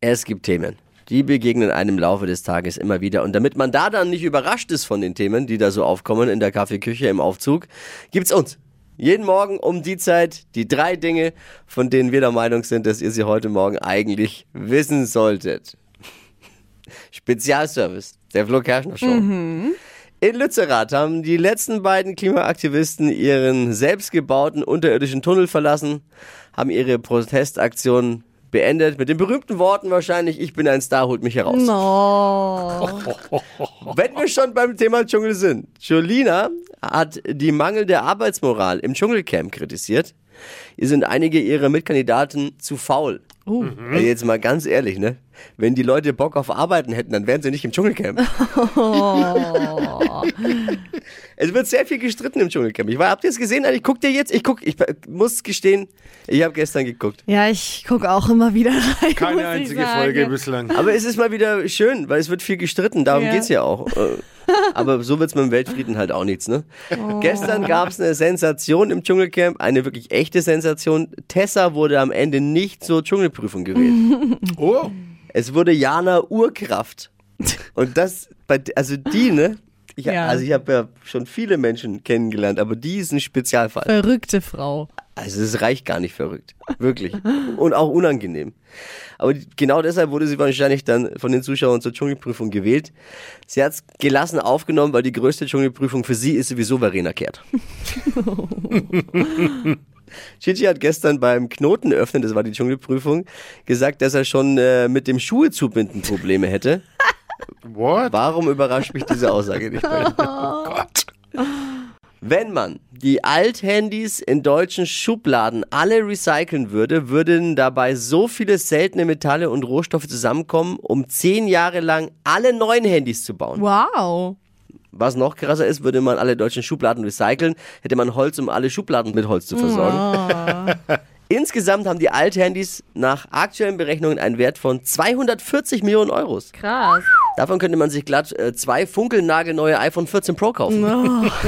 Es gibt Themen. Die begegnen einem im Laufe des Tages immer wieder. Und damit man da dann nicht überrascht ist von den Themen, die da so aufkommen in der Kaffeeküche im Aufzug, gibt's uns. Jeden Morgen um die Zeit die drei Dinge, von denen wir der Meinung sind, dass ihr sie heute Morgen eigentlich wissen solltet. Spezialservice der Flo Kerschner Show. In Lützerath haben die letzten beiden Klimaaktivisten ihren selbstgebauten unterirdischen Tunnel verlassen, haben ihre Protestaktion beendet mit den berühmten Worten wahrscheinlich, ich bin ein Star, holt mich heraus. No. Wenn wir schon beim Thema Dschungel sind, Jolina hat die mangelnde Arbeitsmoral im Dschungelcamp kritisiert. Hier sind einige ihrer Mitkandidaten zu faul. Uh. Also jetzt mal ganz ehrlich, ne? Wenn die Leute Bock auf Arbeiten hätten, dann wären sie nicht im Dschungelcamp. es wird sehr viel gestritten im Dschungelcamp. Ich war, habt ihr es gesehen? Ich guck dir jetzt, ich guck, ich muss gestehen, ich habe gestern geguckt. Ja, ich gucke auch immer wieder rein. Keine muss ich einzige sagen. Folge bislang. Aber es ist mal wieder schön, weil es wird viel gestritten, darum Ja. geht's ja auch. Äh, Aber so wird's mit dem Weltfrieden halt auch nichts, ne? Gestern gab's eine Sensation im Dschungelcamp, eine wirklich echte Sensation. Tessa wurde am Ende nicht zur Dschungelprüfung gewählt. Oh, Es wurde Jana Urkraft. Und das, bei, also die, ne? Ich, Ja. Also ich habe ja schon viele Menschen kennengelernt, aber die ist ein Spezialfall. Verrückte Frau. Also es reicht gar nicht verrückt. Wirklich. Und auch unangenehm. Aber genau deshalb wurde sie wahrscheinlich dann von den Zuschauern zur Dschungelprüfung gewählt. Sie hat es gelassen aufgenommen, weil die größte Dschungelprüfung für sie ist sowieso Verena Kehrt. Chichi hat gestern beim Knoten öffnen, das war die Dschungelprüfung, gesagt, dass er schon äh, mit dem Schuhe zubinden Probleme hätte. what? Warum überrascht mich diese Aussage nicht bei Ihnen? Gott. Wenn man die Althandys in deutschen Schubladen alle recyceln würde, würden dabei so viele seltene Metalle und Rohstoffe zusammenkommen, um zehn Jahre lang alle neuen Handys zu bauen. Wow. Was noch krasser ist, würde man alle deutschen Schubladen recyceln, hätte man Holz, um alle Schubladen mit Holz zu versorgen. Insgesamt haben die Althandys nach aktuellen Berechnungen einen Wert von 240 Millionen Euros. Krass. Davon könnte man sich glatt äh, zwei funkelnagelneue iPhone 14 Pro kaufen.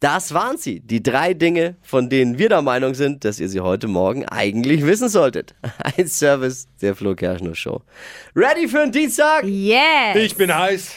Das waren sie, die drei Dinge, von denen wir der Meinung sind, dass ihr sie heute Morgen eigentlich wissen solltet. Ein Service der Flo Kerschner Show. Ready für den Dienstag? Yes. Ich bin heiß.